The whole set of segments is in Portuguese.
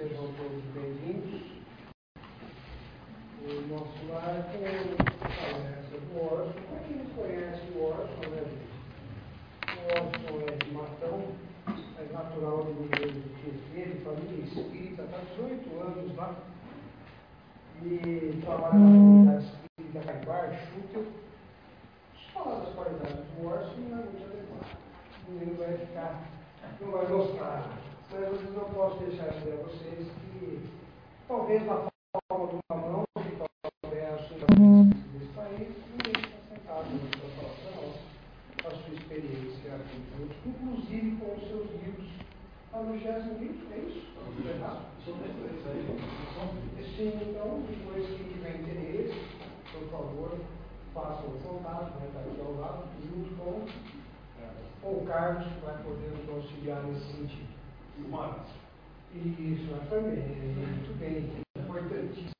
sejam todos bem-vindos. O nosso lar tem a palestra do Orson. Para quem conhece o Orson, né, gente? O Orson é de Matão, é natural do Rio de de família espírita, está 18 anos lá. E trabalha na comunidade espírita Caibar, Schutel. Falar das qualidades do Orson não é muito adequado. O menino vai ficar, não vai gostar. Mas eu não posso deixar de dizer a vocês que talvez na forma de uma mão, que talvez sua desse país, ninguém está sentado para falar para nós a sua experiência aqui inclusive com os seus livros. A vigésimo livro, é isso? Sim, então, depois que tiver interesse, por favor, façam o contato, vai estar aqui ao lado, junto com, com o Carlos, que vai poder nos auxiliar nesse sentido. Marcos. Isso, também, muito bem, importantíssimo.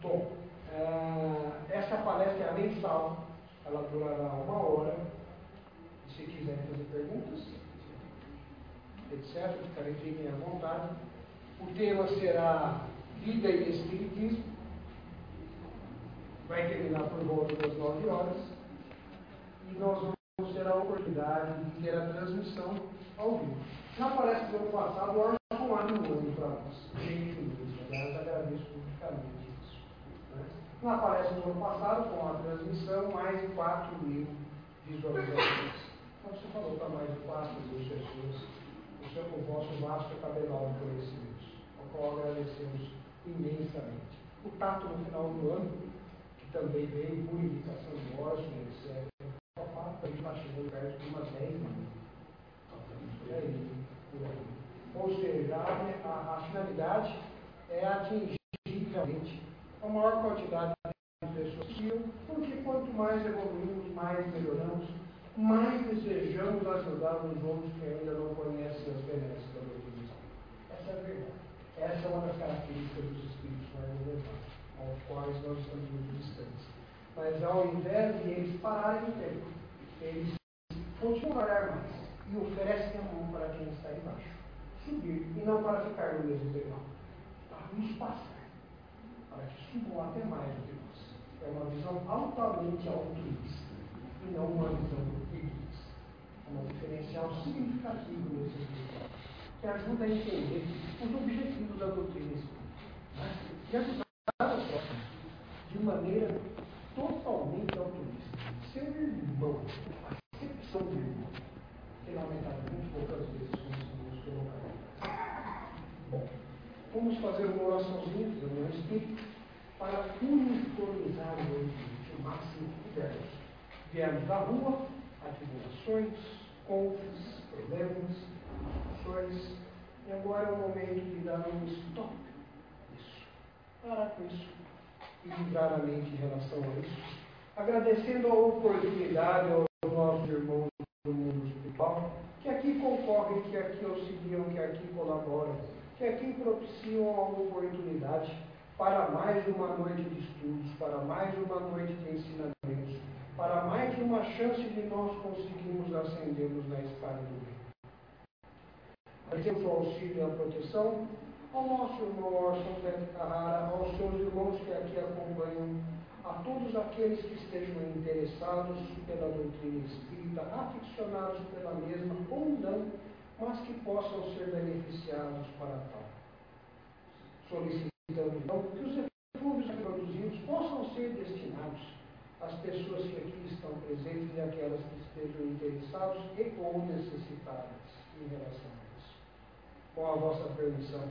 Bom, uh, essa palestra é mensal, ela durará uma hora. Se quiserem fazer perguntas, etc., ficarem fiquem à vontade. O tema será Vida e Espiritismo. Vai terminar por volta das nove horas. E nós vamos ter a oportunidade de ter a transmissão ao vivo. Na palestra do ano passado, o Orson anunciou para nós. Imensa, aliás, agradeço publicamente isso. Né? Na palestra do ano passado, com a transmissão, mais de 4 mil visualizações. Então, você falou para mais de 4 mil pessoas o, seu, o vosso vasto cabedal de conhecimentos, ao qual agradecemos imensamente. O tato no final do ano, que também veio por indicação do Orson, etc. A gente está chegando perto de umas 10 mil. Ou seja, a, a, a, finalidade é atingir realmente a maior quantidade de pessoas possível, porque quanto mais evoluímos, mais melhoramos, mais desejamos ajudar os outros que ainda não conhecem as benesses da doutrina Essa é a verdade. Essa é uma das características dos espíritos mais elevados, aos quais nós estamos muito distantes. Mas ao invés de eles pararem o tempo, eles continuam a mais e oferecem a mão para quem está embaixo. Subir e não para ficar no mesmo degrau. Para nos passar. Para que subam até mais do que nós. É uma visão altamente altruísta e não uma visão egoísta. É um diferencial significativo nesse livro, que ajuda a entender os objetivos da doutrina espírita. Né? E ajudar o próximo de maneira totalmente altruísta. Ser irmão, a recepção do irmão que lamentavelmente poucas vezes conseguimos colocar. Bom, vamos fazer uma oraçãozinha, do meu espírito, para uniformizar o ambiente o máximo que pudermos. Viemos da rua, atribulações, conflitos, problemas, discussões, e agora é o momento de dar um stop nisso. Parar com isso e livrar a mente em relação a isso. Agradecendo a oportunidade aos nossos irmãos do mundo espiritual, que aqui concorrem, que aqui auxiliam, que aqui colaboram, que aqui propiciam a oportunidade para mais uma noite de estudos, para mais uma noite de ensinamentos, para mais uma chance de nós conseguirmos ascendermos na escada do bem. Agradecemos o auxílio e a proteção ao nosso irmão Orson Beto Carrara, aos seus irmãos que aqui acompanham a todos aqueles que estejam interessados pela doutrina espírita, aficionados pela mesma ou não, mas que possam ser beneficiados para tal. Solicitando então que os recursos produzidos possam ser destinados às pessoas que aqui estão presentes e aquelas que estejam interessados e ou necessitadas em relação a isso. Com a vossa permissão,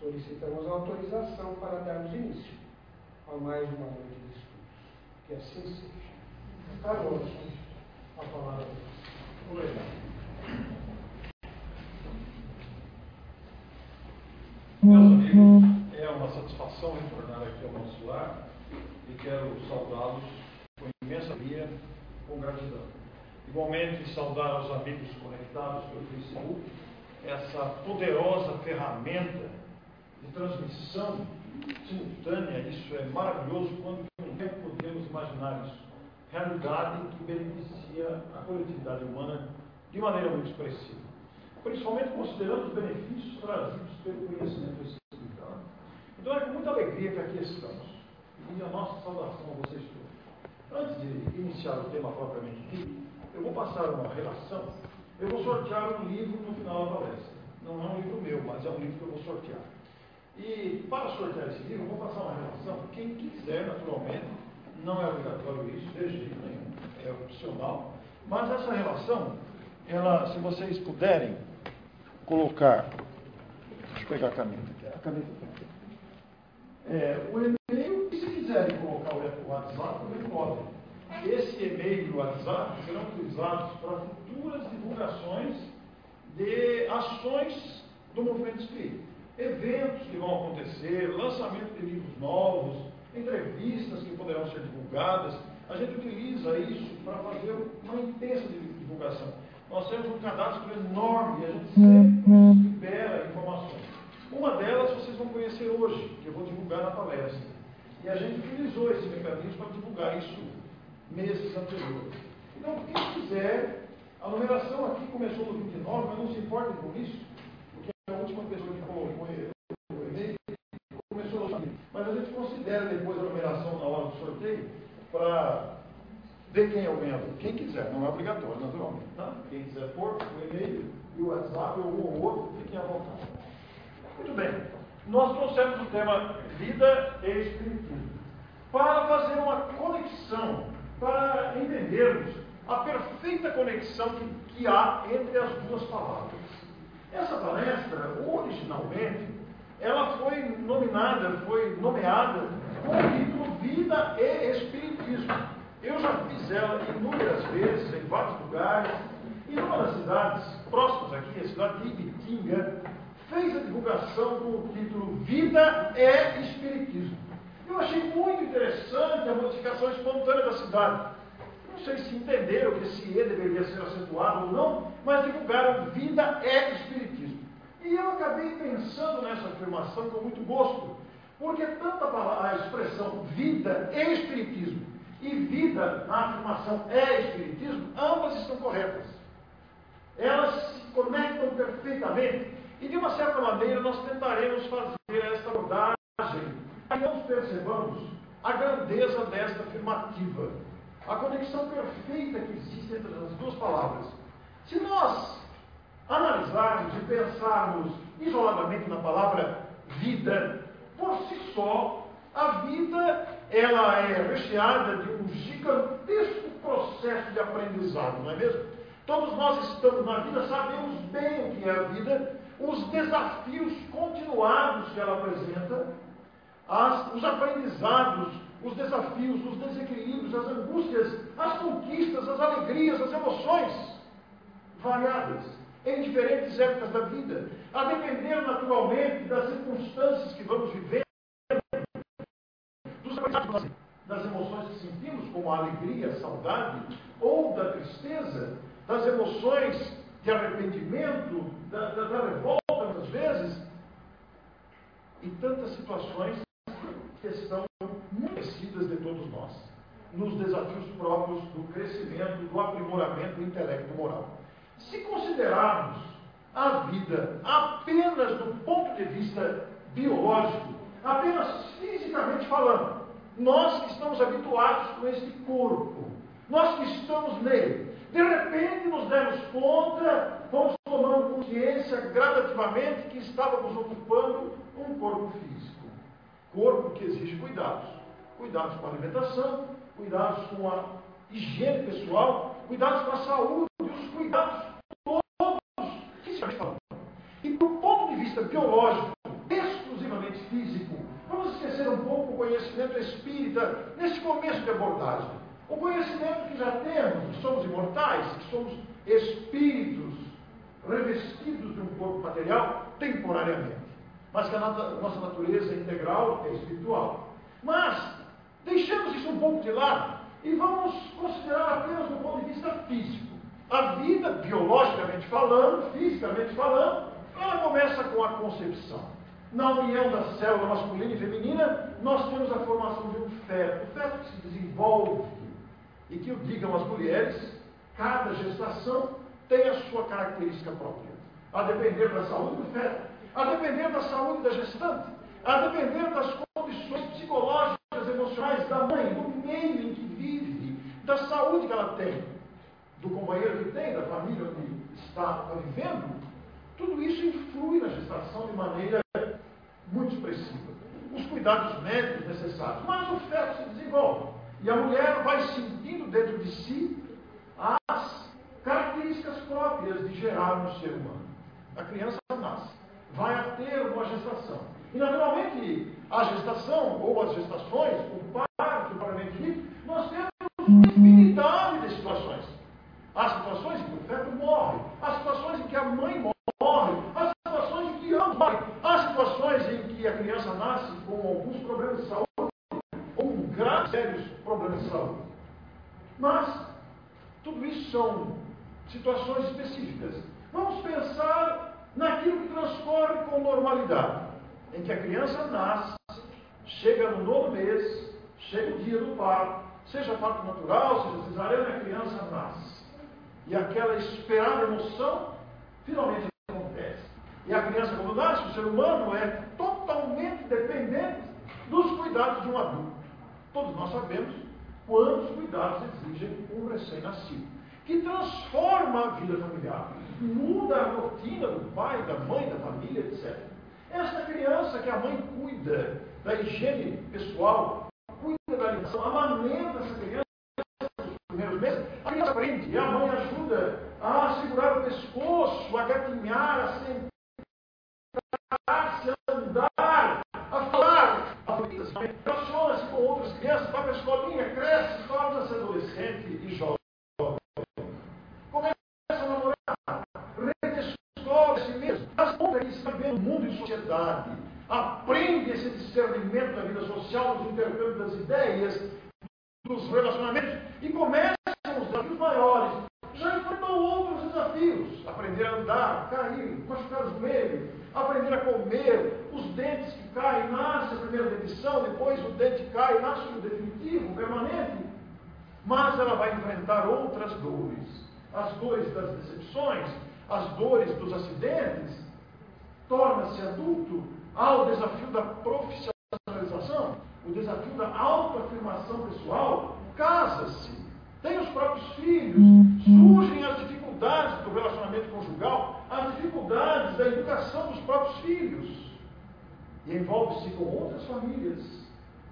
solicitamos autorização para darmos início a mais uma noite de estudos. Que assim seja. Carlos, a palavra de Deus. Obrigado. Meus amigos, é uma satisfação retornar aqui ao nosso lar e quero saudá-los com imensa alegria, com gratidão. Igualmente, saudar os amigos conectados pelo Facebook, essa poderosa ferramenta de transmissão simultânea, isso é maravilhoso quando não podemos imaginar isso. Realidade que beneficia a coletividade humana de maneira muito expressiva. principalmente considerando os benefícios trazidos pelo conhecimento espírita. Né? Então é com muita alegria que aqui estamos. E a nossa saudação a vocês todos. Antes de iniciar o tema propriamente dito, eu vou passar uma relação. Eu vou sortear um livro no final da palestra. Não é um livro meu, mas é um livro que eu vou sortear. E para sortear esse livro, eu vou passar uma relação. Quem quiser, naturalmente, não é obrigatório isso, de jeito nenhum, é opcional. Mas essa relação, ela, se vocês puderem colocar, deixa eu pegar a caneta aqui, a caneta aqui. É, o e-mail, se quiserem colocar o WhatsApp, também podem. Esse e-mail e o WhatsApp serão utilizados para futuras divulgações de ações do movimento espírita. Eventos que vão acontecer, lançamento de livros novos, entrevistas que poderão ser divulgadas. A gente utiliza isso para fazer uma intensa divulgação. Nós temos um cadastro enorme e a gente sempre libera informações. Uma delas vocês vão conhecer hoje, que eu vou divulgar na palestra. E a gente utilizou esse mecanismo para divulgar isso meses anteriores. Então, quem quiser, a numeração aqui começou no 29, mas não se importem com isso, porque a última pessoa que colocou o e-mail começou no Mas a gente considera depois a numeração na hora do sorteio para ver quem é o ganhador. Quem quiser, não é obrigatório, naturalmente. Tá? Quem quiser pôr o e-mail e o WhatsApp ou ou outro, fiquem à vontade. Muito bem. Nós trouxemos o tema vida e espiritismo para fazer uma conexão, para entendermos a perfeita conexão que, que há entre as duas palavras. Essa palestra, originalmente, ela foi nominada, foi nomeada com o título Vida e Eu já fiz ela inúmeras vezes, em vários lugares, e numa das cidades próximas aqui, a cidade de Ibitinga, fez a divulgação com o título Vida e Espiritismo. Eu achei muito interessante a modificação espontânea da cidade. Não sei se entenderam que esse E deveria ser acentuado ou não, mas divulgaram Vida e Espiritismo. E eu acabei pensando nessa afirmação com muito gosto, porque tanto a, a expressão vida e Espiritismo e vida na afirmação é Espiritismo, ambas estão corretas. Elas se conectam perfeitamente e de uma certa maneira nós tentaremos fazer esta abordagem para que nós percebamos a grandeza desta afirmativa, a conexão perfeita que existe entre as duas palavras. Se nós analisarmos e pensarmos isoladamente na palavra vida, por si só, a vida ela é recheada de um gigantesco processo de aprendizado, não é mesmo? Todos nós estamos na vida, sabemos bem o que é a vida, os desafios continuados que ela apresenta, as, os aprendizados, os desafios, os desequilíbrios, as angústias, as conquistas, as alegrias, as emoções variadas em diferentes épocas da vida, a depender naturalmente das circunstâncias que vamos vivendo, como a alegria, a saudade, ou da tristeza, das emoções de arrependimento, da, da, da revolta, muitas vezes, e tantas situações que muito conhecidas de todos nós, nos desafios próprios do crescimento, do aprimoramento do intelecto moral. Se considerarmos a vida apenas do ponto de vista biológico, apenas fisicamente falando, nós que estamos habituados com este corpo, nós que estamos nele, de repente nos demos conta, fomos tomando consciência gradativamente que estávamos ocupando um corpo físico. Corpo que exige cuidados. Cuidados com a alimentação, cuidados com a higiene pessoal, cuidados com a saúde, os cuidados todos fisicamente falando. E do ponto de vista biológico, esquecer um pouco o conhecimento espírita nesse começo de abordagem. O conhecimento que já temos, que somos imortais, que somos espíritos revestidos de um corpo material temporariamente, mas que a nossa natureza integral é espiritual. Mas deixamos isso um pouco de lado e vamos considerar apenas do ponto de vista físico. A vida, biologicamente falando, fisicamente falando, ela começa com a concepção. Na união da célula masculina e feminina, nós temos a formação de um feto. O feto que se desenvolve e que digam as mulheres, cada gestação tem a sua característica própria. a depender da saúde do feto, a depender da saúde da gestante, a depender das condições psicológicas, emocionais da mãe, do meio em que vive, da saúde que ela tem, do companheiro que tem, da família onde está vivendo, tudo isso influi na gestação de maneira muito expressiva. Os cuidados médicos necessários, mas o feto se desenvolve e a mulher vai sentindo dentro de si as características próprias de gerar um ser humano. A criança nasce, vai ter uma gestação. E, naturalmente, a gestação, ou as gestações, o parto, propriamente dito, nós temos infinidade de situações. Há situações em que o feto morre, há situações em que a mãe morre, há situações em que ambos morrem, há situações em que a criança nasce com alguns problemas de saúde, ou com graves, sérios Mas, tudo isso são situações específicas. Vamos pensar naquilo que transcorre com normalidade, em que a criança nasce, chega no nono mês, chega o dia do parto, seja parto natural, seja cesariana, a criança nasce. E aquela esperada emoção finalmente acontece. E a criança, quando nasce, o ser humano é totalmente dependente dos cuidados de um adulto. Todos nós sabemos quantos cuidados exigem um recém-nascido que transforma a vida familiar, muda a rotina do pai, da mãe, da família, etc. Essa criança que a mãe cuida da higiene pessoal, cuida da alimentação, amamenta essa criança nos primeiros meses, a criança aprende, e a mãe ajuda a segurar o pescoço, a gatinhar, a sentar-se, a andar, a falar, a relaciona-se com outras crianças, vai para a escolinha, cresce, torna-se adolescente e jovem. Sociedade, aprende esse discernimento da vida social, dos intercâmbios das ideias, dos relacionamentos e começa os desafios maiores. Já enfrentou outros desafios: aprender a andar, cair, machucar os joelhos, aprender a comer, os dentes que caem, nasce a primeira dentição, depois o dente cai, nasce o definitivo, permanente. Mas ela vai enfrentar outras dores: as dores das decepções, as dores dos acidentes, torna-se adulto, há o desafio da profissionalização, o desafio da autoafirmação pessoal, casa-se, tem os próprios filhos, surgem as dificuldades do relacionamento conjugal, as dificuldades da educação dos próprios filhos. E envolve-se com outras famílias.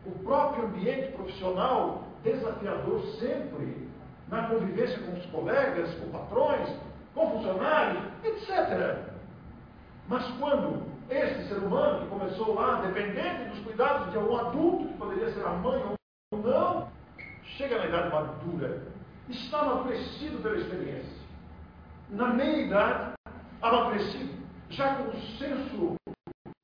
O próprio ambiente profissional desafiador sempre, na convivência com os colegas, com patrões, com funcionários, etc. Mas quando esse ser humano, que começou lá, dependente dos cuidados de algum adulto, que poderia ser a mãe ou não, chega na idade madura, está amadurecido pela experiência. Na meia-idade, amadurecido, já com o senso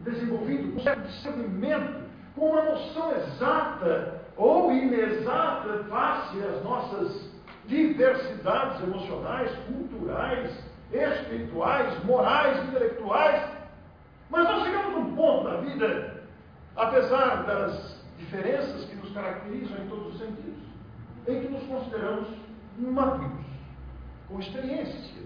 desenvolvido, com um certo discernimento, com uma noção exata ou inexata face às nossas diversidades emocionais, culturais, espirituais, morais, intelectuais. Mas nós chegamos num ponto da vida, apesar das diferenças que nos caracterizam em todos os sentidos, em que nos consideramos maduros, com experiência,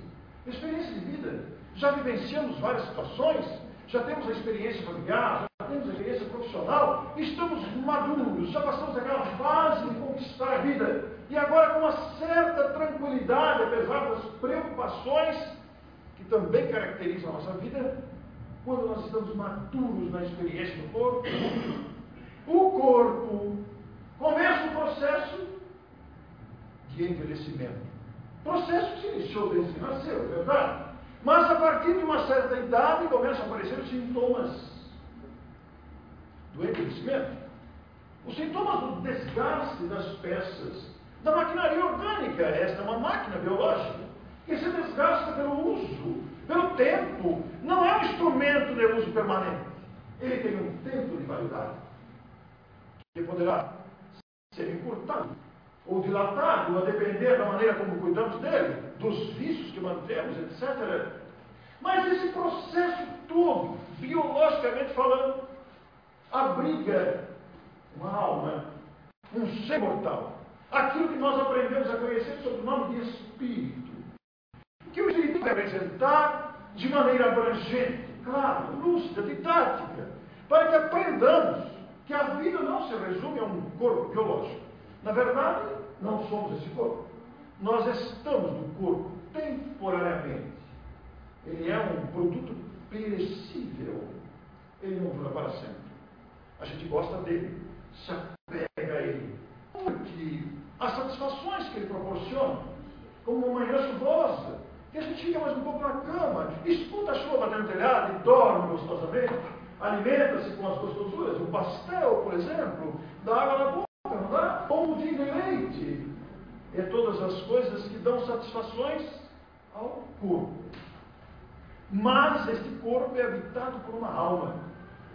experiência de vida. Já vivenciamos várias situações, já temos a experiência familiar, temos a experiência profissional, estamos maduros, já passamos aquela fase de conquistar a vida. E agora, com uma certa tranquilidade, apesar das preocupações que também caracterizam a nossa vida, quando nós estamos maduros na experiência do corpo, o corpo começa o processo de envelhecimento. Processo que se iniciou desde que nasceu, é verdade? Mas a partir de uma certa idade começam a aparecer os sintomas do envelhecimento. Os sintomas do desgaste das peças, da maquinaria orgânica. Esta é uma máquina biológica que se desgasta pelo uso, pelo tempo. Não é um instrumento de uso permanente. Ele tem um tempo de validade que poderá ser encurtado ou dilatado, a depender da maneira como cuidamos dele, dos vícios que mantemos, etc. Mas esse processo todo, biologicamente falando, abriga uma alma, um ser mortal. Aquilo que nós aprendemos a conhecer sob o nome de espírito. Que o espírito vai apresentar de maneira abrangente, claro, lúcida, didática, para que aprendamos que a vida não se resume a um corpo biológico. Na verdade, não somos esse corpo. Nós estamos no corpo temporariamente. Ele é um produto perecível. Ele não dura para sempre. A gente gosta dele, se apega a ele. Porque as satisfações que ele proporciona, como uma manhã chuvosa, que a gente fica mais um pouco na cama, escuta a chuva batendo no telhado e dorme gostosamente, alimenta-se com as gostosuras, o pastel, por exemplo, dá água na boca, não dá? Polvilho de leite. É todas as coisas que dão satisfações ao corpo. Mas este corpo é habitado por uma alma.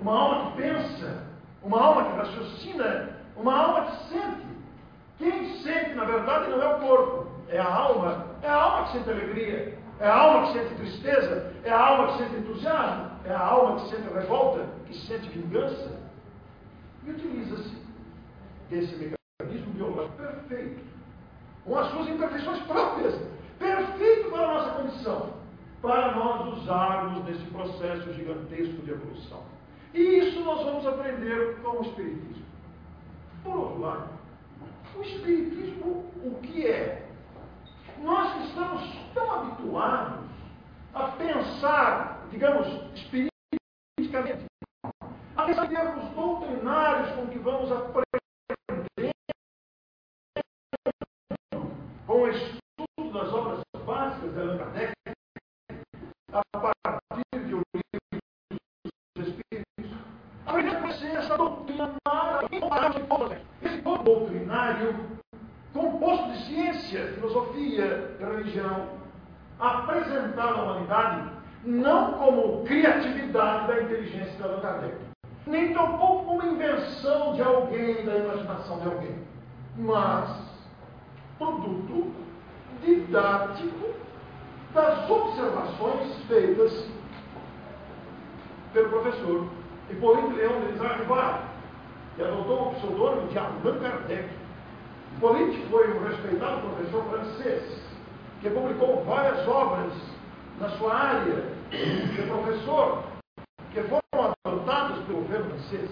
Uma alma que pensa, uma alma que raciocina, uma alma que sente. Quem sente, na verdade, não é o corpo, é a alma. É a alma que sente alegria, é a alma que sente tristeza, é a alma que sente entusiasmo, é a alma que sente revolta, que sente vingança. E utiliza-se desse mecanismo biológico perfeito, com as suas imperfeições próprias, perfeito para a nossa condição, para nós usarmos nesse processo gigantesco de evolução. E isso nós vamos aprender com o Espiritismo. Por outro lado, o Espiritismo, o que é? Nós que estamos tão habituados a pensar, digamos, espiritisticamente, a em termos doutrinários com que vamos aprender com o estudo das obras básicas de Allan Kardec, a doutrinária, esse doutrinário composto de ciência, filosofia, religião, apresentado à humanidade não como criatividade da inteligência Allan Kardec, nem tampouco como invenção de alguém, da imaginação de alguém, mas produto didático das observações feitas pelo professor Hipólito Leão de Lizarribar, que adotou o pseudônimo de Allan Kardec Polite foi um respeitado professor francês, que publicou várias obras na sua área de professor, que foram adotadas pelo governo francês.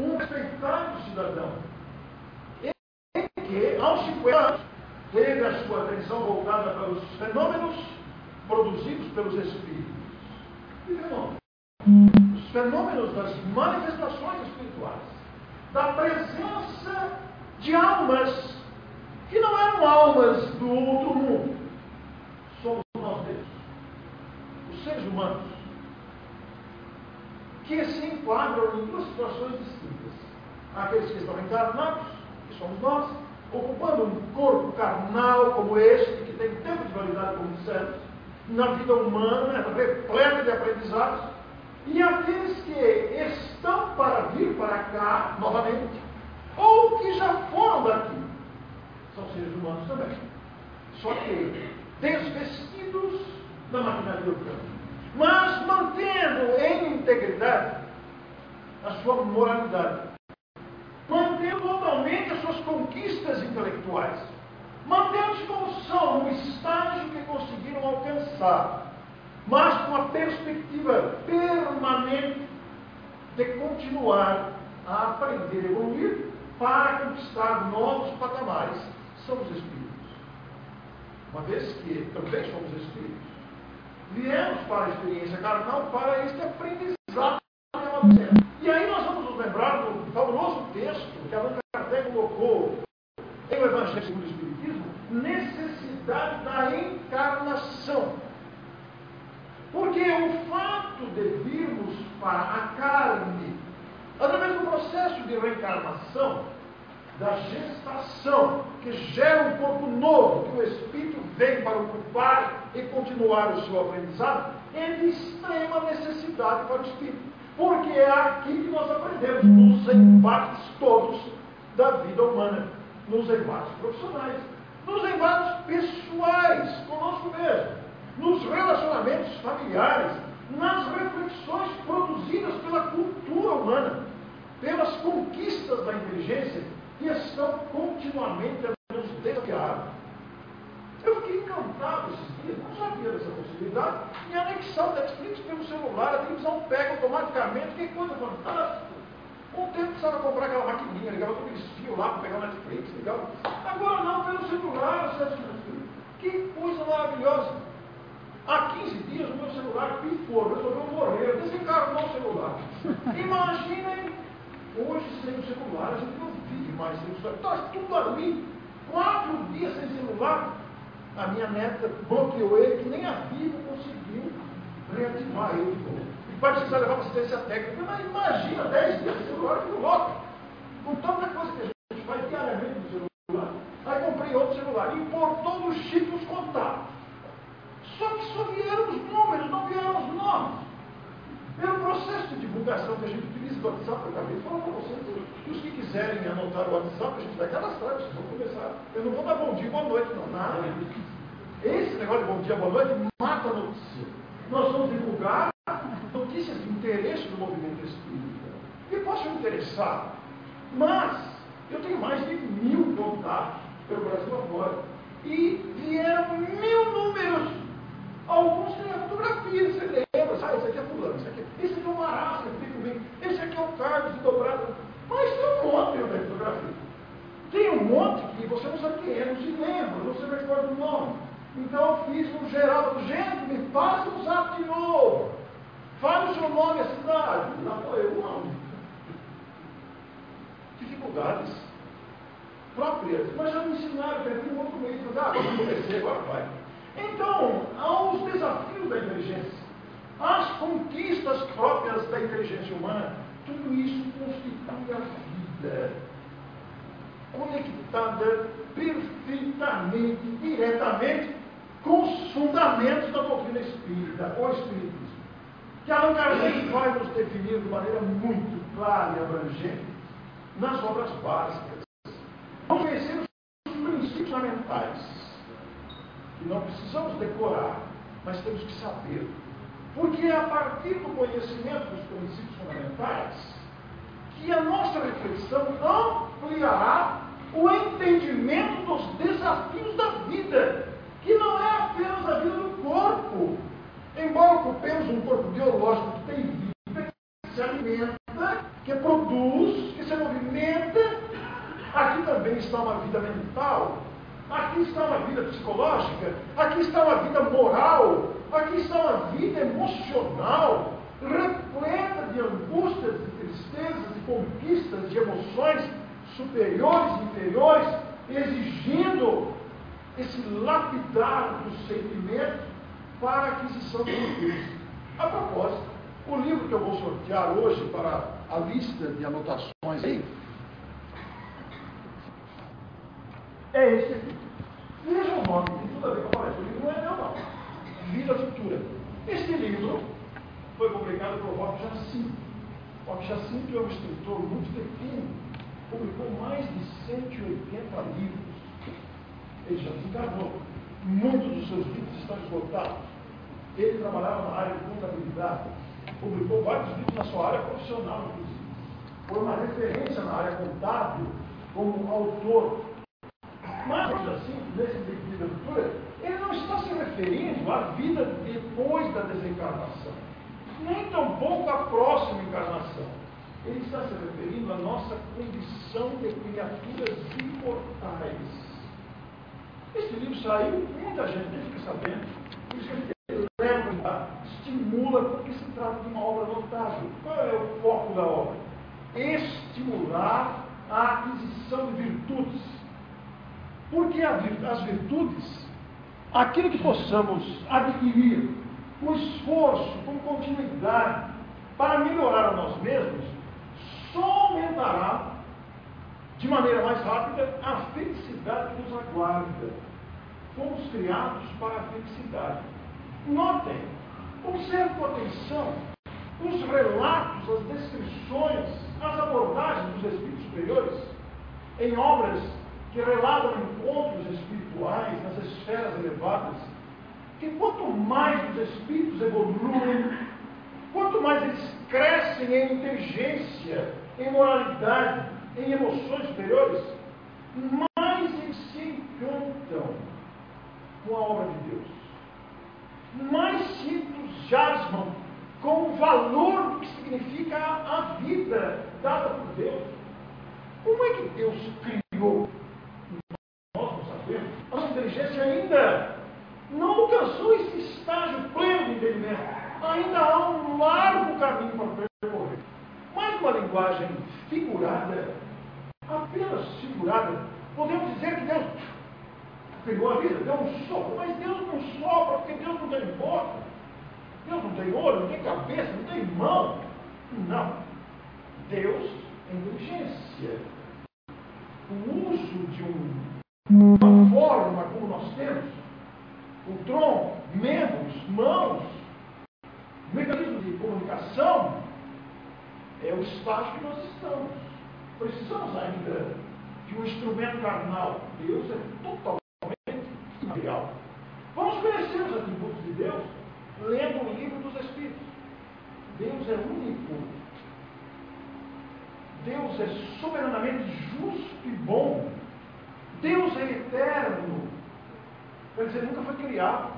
Um respeitado cidadão, em que, aos 50 anos, teve a sua atenção voltada para os fenômenos produzidos pelos espíritos. Que fenômenos? Os fenômenos das manifestações espirituais, da presença de almas que não eram almas do outro mundo. Somos nós mesmos, os seres humanos, que se enquadram em duas situações distintas. Aqueles que estão encarnados, que somos nós, ocupando um corpo carnal como este, que tem tempo de validade, como dissemos, na vida humana, repleta de aprendizados, e aqueles que estão para vir para cá novamente, ou que já foram daqui, são seres humanos também. Só que desvestidos da maquinaria campo. Mas mantendo em integridade a sua moralidade. Mantendo totalmente as suas conquistas intelectuais. Mantendo-se como são, no estágio que conseguiram alcançar. Mas com a perspectiva permanente de continuar a aprender e evoluir para conquistar novos patamares são os espíritos. Uma vez que também somos espíritos, viemos para a experiência carnal para este aprendizado E aí nós vamos nos lembrar do fabuloso texto que Allan Kardec colocou em o Evangelho segundo o Espiritismo, necessidade da encarnação. Porque o fato de virmos para a carne, através do processo de reencarnação, da gestação, que gera um corpo novo, que o Espírito vem para ocupar e continuar o seu aprendizado, é de extrema necessidade para o Espírito. Porque é aqui que nós aprendemos, nos embates todos da vida humana, nos embates profissionais, nos embates pessoais, conosco mesmo, nos relacionamentos familiares, nas reflexões produzidas pela cultura humana, pelas conquistas da inteligência que estão continuamente a nos desafiar. Eu fiquei encantado esses dias, não sabia dessa possibilidade, e anexar o Netflix pelo celular, a televisão pega automaticamente, que coisa fantástica. Um tempo precisava comprar aquela maquininha, ligava todo aqueles lá para pegar o Netflix, ligava. Agora não, pelo celular, acesso Netflix. Que coisa maravilhosa. Há 15 dias o meu celular pifou, resolveu morrer, desencarnou o celular. Imaginem, hoje sem o celular, a gente não vive mais sem o celular. Está tudo ali. Quatro dias sem celular. A minha neta bloqueou ele, que nem a Vivo conseguiu reativar ele de novo vai precisar levar assistência técnica. Mas imagina 10 dias de celular que volta. Com tanta coisa que a gente faz diariamente no celular. Aí comprei outro celular, importou no chip os contatos. Só que só vieram os números, não vieram os nomes. Pelo processo de divulgação que a gente utiliza do WhatsApp, eu acabei de falar para vocês, os que quiserem anotar o WhatsApp, a gente vai cadastrar, vocês vão começar. Eu não vou dar bom dia, boa noite, não, nada. Esse negócio de bom dia, boa noite mata a notícia. Nós vamos divulgar notícias de interesse do movimento espírita. E posso interessar, mas eu tenho mais de mil contatos pelo Brasil afora. E vieram mil números. Alguns têm a fotografia, você lembra, sabe? Esse aqui é fulano, esse aqui, esse aqui é o Marasca, esse aqui é o Carlos Dobrado. Mas tem um monte de fotografia. Tem um monte que você não sabe quem é, não se lembra, não recorda o nome. Então eu fiz um geral, gente, me faça um zap de novo. Fale o seu nome, a cidade. Não, eu não. Dificuldades próprias. Mas já me ensinaram, tem um outro meio ah, vamos acontecer, agora vai. Então, aos desafios da inteligência, as conquistas próprias da inteligência humana, tudo isso constitui a vida conectada perfeitamente, diretamente com os fundamentos da doutrina espírita, ou espiritismo. Que Allan Kardec vai nos definir de maneira muito clara e abrangente nas obras básicas. Vamos conhecer os princípios fundamentais, não precisamos decorar, mas temos que saber. Porque é a partir do conhecimento dos princípios fundamentais que a nossa reflexão ampliará o entendimento dos desafios da vida, que não é apenas a vida do corpo, Embora ocupemos um corpo biológico que tem vida, que se alimenta, que produz, que se movimenta, aqui também está uma vida mental, aqui está uma vida psicológica, aqui está uma vida moral, aqui está uma vida emocional, repleta de angústias, de tristezas, de conquistas, de emoções superiores e inferiores, exigindo esse lapidar dos sentimentos para a aquisição de recursos. A propósito, o livro que eu vou sortear hoje para a lista de anotações aí é esse aqui. Veja o nome, tem tudo a ver com a palestra. O livro não é meu, não. Vida Futura. Este livro foi publicado por Roque Jacinto. Roque Jacinto é um escritor muito pequeno, publicou mais de 180 livros. Ele já se encarnou. Muitos dos seus livros estão esgotados. Ele trabalhava na área de contabilidade, publicou vários livros na sua área profissional, inclusive. Foi uma referência na área contábil como autor. Mas, assim, nesse livro de aventura, ele não está se referindo à vida depois da desencarnação, nem tampouco à próxima encarnação. Ele está se referindo à nossa condição de criaturas imortais. Esse livro saiu, muita gente nem fica sabendo, por isso que ele leva, estimula, porque se trata de uma obra notável. Qual é o foco da obra? Estimular a aquisição de virtudes. Porque as virtudes, aquilo que possamos adquirir com esforço, com continuidade, para melhorar a nós mesmos, só aumentará de maneira mais rápida a felicidade que nos aguarda. Fomos criados para a felicidade. Notem, observe com atenção os relatos, as descrições, as abordagens dos espíritos superiores em obras que relatam encontros espirituais nas esferas elevadas, que quanto mais os espíritos evoluem, quanto mais eles crescem em inteligência, em moralidade, em emoções superiores, mais eles se encantam com a obra de Deus, mais se entusiasmam com o valor que significa a vida dada por Deus. Como é que Deus criou? Nós não sabemos. A nossa inteligência ainda não alcançou esse estágio pleno de entendimento. Ainda há um largo caminho para percorrer. Mas uma linguagem figurada, apenas figurada, podemos dizer que Deus criou a vida, deu um sopro, mas Deus não sopra porque Deus não tem boca, Deus não tem olho, não tem cabeça, não tem mão. Não. Deus é inteligência. O uso de um, uma forma como nós temos, o tronco, membros, mãos, mecanismo de comunicação, é o estágio que nós estamos. Precisamos ainda de um instrumento carnal. Deus é totalmente material. Vamos conhecer os atributos de Deus lendo o livro dos Espíritos. Deus é único. Deus é soberanamente justo e bom. Deus é eterno. Quer dizer, nunca foi criado.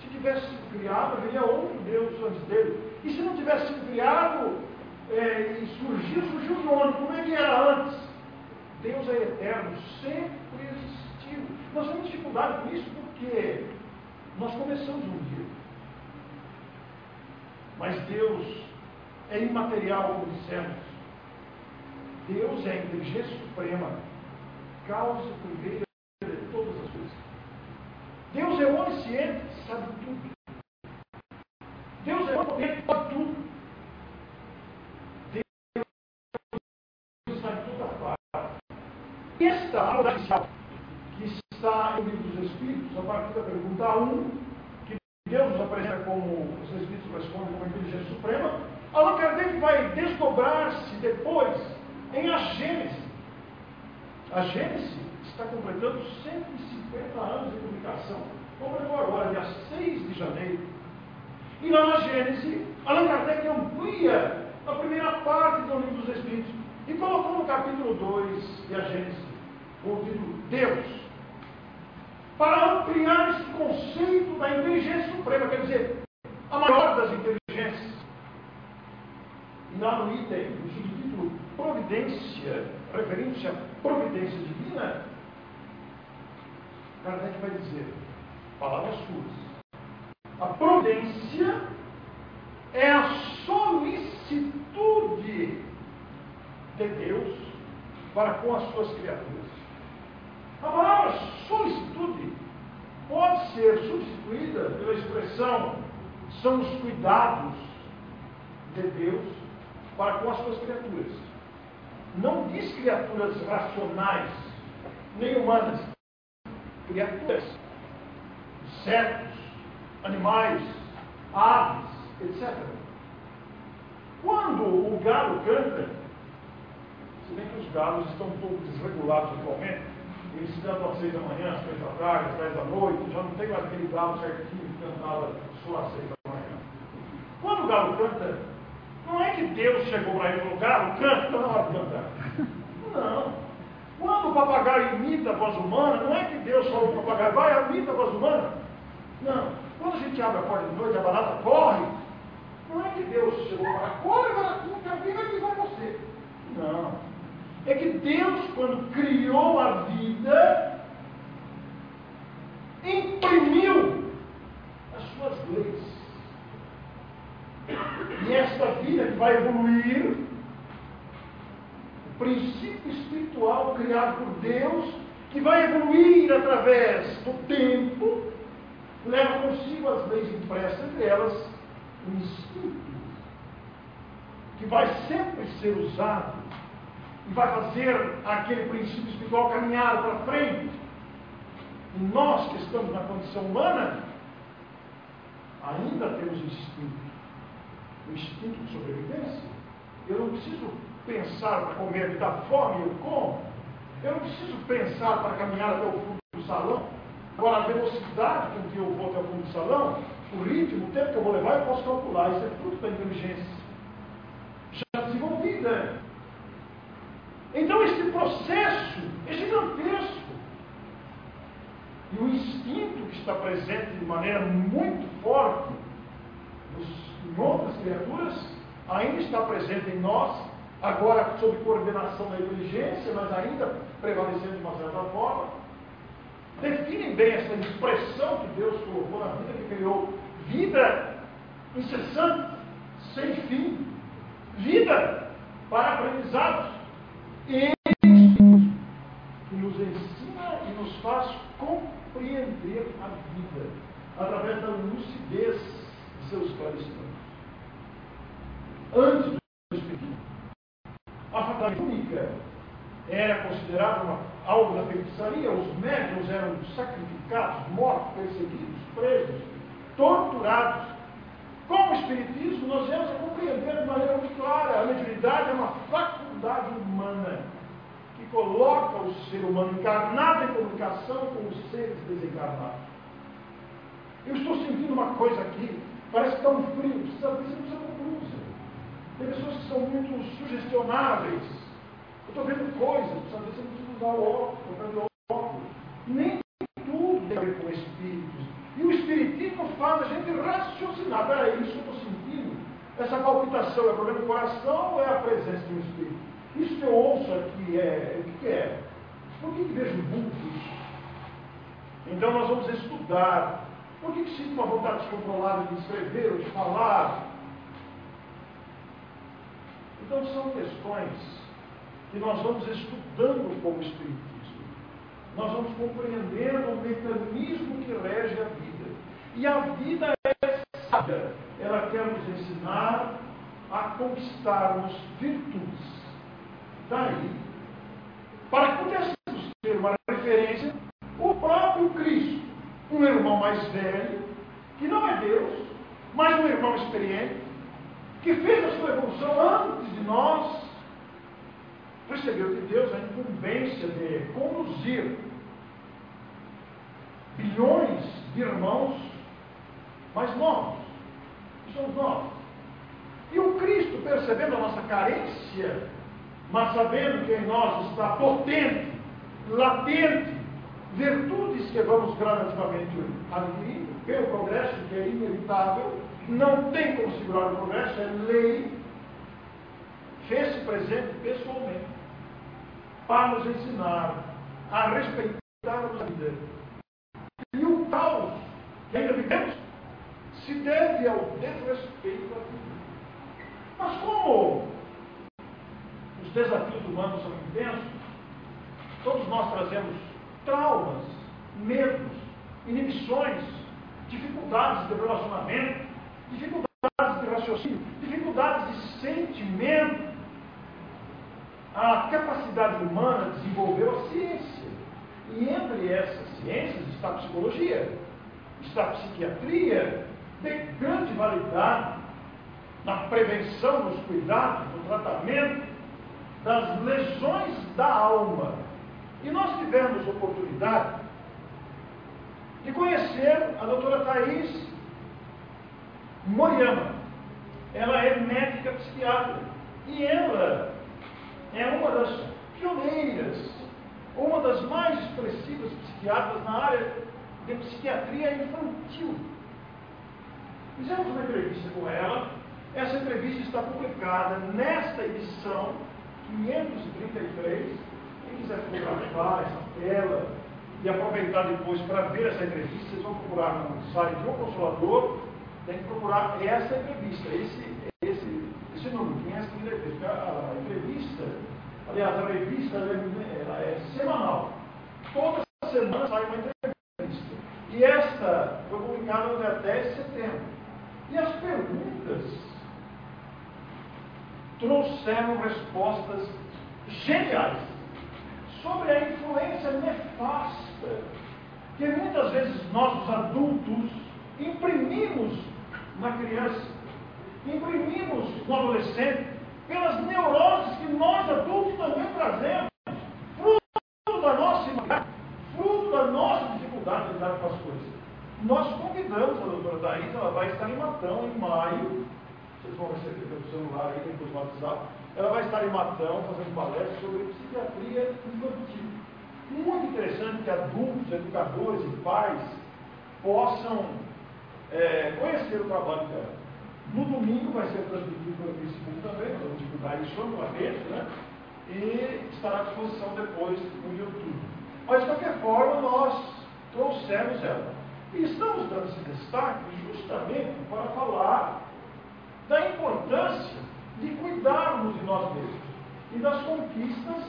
Se tivesse sido criado, haveria outro Deus antes dele. E se não tivesse sido criado é, e surgiu, surgiu de onde? Como é que era antes? Deus é eterno, sempre existiu. Nós temos dificuldade com isso porque nós começamos um dia. Mas Deus é imaterial, como dissemos. Deus é a inteligência suprema, causa primeira de todas as coisas. Deus é onisciente, sabe tudo. Deus é onipotente, pode tudo. Deus está em toda parte. Esta aula inicial, que está no livro dos Espíritos, a partir 1, que Deus apresenta como, os Espíritos respondem como a inteligência suprema, Allan Kardec vai desdobrar-se depois em a Gênese. A Gênese está completando 150 anos de publicação. Completou agora, dia 6 de janeiro. E lá na Gênese, Allan Kardec amplia a primeira parte do livro dos Espíritos e colocou no capítulo 2 de a Gênese o título Deus. Para ampliar esse conceito da inteligência suprema, quer dizer, a maior das inteligências. E lá no item, no subtítulo Providência, referindo-se à providência divina, Kardec vai dizer, palavras suas, a providência é a solicitude de Deus para com as suas criaturas. A palavra solicitude pode ser substituída pela expressão são os cuidados de Deus para com as suas criaturas. Não diz criaturas racionais, nem humanas, criaturas, insetos, animais, aves, etc. Quando o galo canta, se bem que os galos estão pouco desregulados atualmente, eles cantam às seis da manhã, às três da tarde, às dez da noite, já não tem mais aquele galo certinho que cantava só às seis da manhã. Quando o galo canta, não é que Deus chegou para ele e falou, galo, canta, está na hora cantar. Não. Quando o papagaio imita a voz humana, não é que Deus falou para o papagaio, vai, imita a voz humana. Não. Quando a gente abre a porta de noite, a barata corre, não é que Deus chegou para corre, baratinha, alguém vai pisar em você. Não. É que Deus, quando criou a vida, imprimiu as suas leis. E esta vida que vai evoluir, o princípio espiritual criado por Deus, que vai evoluir através do tempo, leva consigo as leis impressas, entre elas o instinto, que vai sempre ser usado e vai fazer aquele princípio espiritual caminhar para frente. E nós que estamos na condição humana, ainda temos instinto. O instinto de sobrevivência. Eu não preciso pensar para comer, me fome, eu como. Eu não preciso pensar para caminhar até o fundo do salão. Agora, a velocidade com que eu vou até o fundo do salão, o ritmo, o tempo que eu vou levar, eu posso calcular. Isso é fruto da inteligência já desenvolvida. Então, esse processo é gigantesco. E o instinto que está presente de maneira muito forte nos, em outras criaturas ainda está presente em nós, agora sob coordenação da inteligência, mas ainda prevalecendo de uma certa forma. Definem bem essa expressão que Deus colocou na vida, que criou vida incessante, sem fim, vida para aprendizados. E que nos ensina e nos faz compreender a vida através da lucidez de seus esclarecimentos. Antes do Espírito, a fatalidade única era considerada uma, algo da feitiçaria, os médios eram sacrificados, mortos, perseguidos, presos, torturados. Com o Espiritismo, nós vamos a compreender de maneira muito clara: a mediunidade é uma faculdade humana que coloca o ser humano encarnado em comunicação com os seres desencarnados. Eu estou sentindo uma coisa aqui, parece tão frio, precisa, precisa uma blusa. Tem pessoas que são muito sugestionáveis. Eu estou vendo coisas, precisa ver se eu preciso usar o óculos, óculos. Nem tudo tem a ver com espíritos. E o espiritismo faz a gente raciocinar. Peraí, isso eu estou sentindo, essa palpitação é problema do coração ou é a presença de um espírito? Isso que eu ouço aqui é. O que é? Por que, que vejo vultos? Então nós vamos estudar. Por que, que sinto uma vontade descontrolada de escrever ou de falar? Então são questões que nós vamos estudando como Espiritismo. Nós vamos compreendendo o mecanismo que rege a vida. E a vida é sábia. Ela quer nos ensinar a conquistarmos virtudes daí, para que pudéssemos ter uma referência, o próprio Cristo, um irmão mais velho, que não é Deus, mas um irmão experiente, que fez a sua evolução antes de nós, recebeu de Deus a incumbência de conduzir bilhões de irmãos mais novos, que somos nós. E o Cristo, percebendo a nossa carência mas sabendo que em nós está potente, latente, virtudes que vamos gradativamente adquirindo, pelo progresso que é inevitável, não tem como segurar o progresso, é lei, fez-se presente pessoalmente para nos ensinar a respeitar a vida. E o caos que ainda vivemos se deve ao desrespeito à vida. Mas como desafios humanos são intensos, todos nós trazemos traumas, medos, inibições, dificuldades de relacionamento, dificuldades de raciocínio, dificuldades de sentimento. A capacidade humana desenvolveu a ciência. E entre essas ciências está a psicologia, está a psiquiatria, de grande validade na prevenção, nos cuidados, no tratamento das lesões da alma. E nós tivemos oportunidade de conhecer a doutora Thais Moriyama. Ela é médica psiquiatra. E ela é uma das pioneiras, uma das mais expressivas psiquiatras na área de psiquiatria infantil. Fizemos uma entrevista com ela. Essa entrevista está publicada nesta edição 533. Quem quiser fotografar essa tela e aproveitar depois para ver essa entrevista, vocês vão procurar no site do Consolador, tem que procurar essa entrevista, esse, esse, esse número, 533. A, a entrevista, aliás, a revista é, ela é semanal. Toda semana sai uma entrevista. E esta foi publicada no dia 10 de setembro. E as perguntas trouxeram respostas geniais sobre a influência nefasta que muitas vezes nós, os adultos, imprimimos na criança, imprimimos no adolescente, pelas neuroses que nós adultos também trazemos, fruto da nossa fruto da nossa dificuldade de lidar com as coisas. Nós convidamos a doutora Thais, ela vai estar em Matão em maio, vocês vão receber pelo celular WhatsApp. Ela vai estar em Matão fazendo palestra sobre psiquiatria infantil. muito interessante que adultos, educadores e pais possam é, conhecer o trabalho dela. No domingo vai ser transmitido pelo Facebook também, nós vamos divulgar isso anualmente, né? E estará à disposição depois no YouTube. Mas de qualquer forma, nós trouxemos ela. E estamos dando esse destaque justamente para falar da importância de cuidarmos de nós mesmos e das conquistas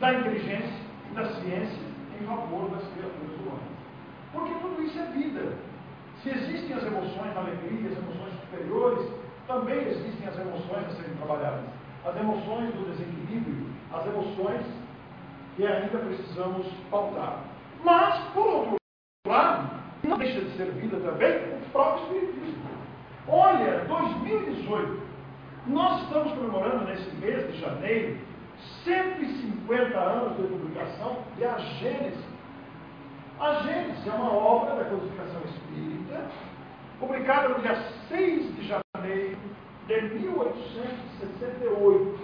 da inteligência e da ciência em favor das criaturas humanas. Porque tudo isso é vida. Se existem as emoções da alegria, as emoções superiores, também existem as emoções a serem trabalhadas. As emoções do desequilíbrio, as emoções que ainda precisamos pautar. Mas, por outro lado, não deixa de ser vida também o próprio Espiritismo. Olha, 2018, nós estamos comemorando nesse mês de janeiro 150 anos de publicação de A Gênese. A Gênese é uma obra da codificação espírita, publicada no dia 6 de janeiro de 1868,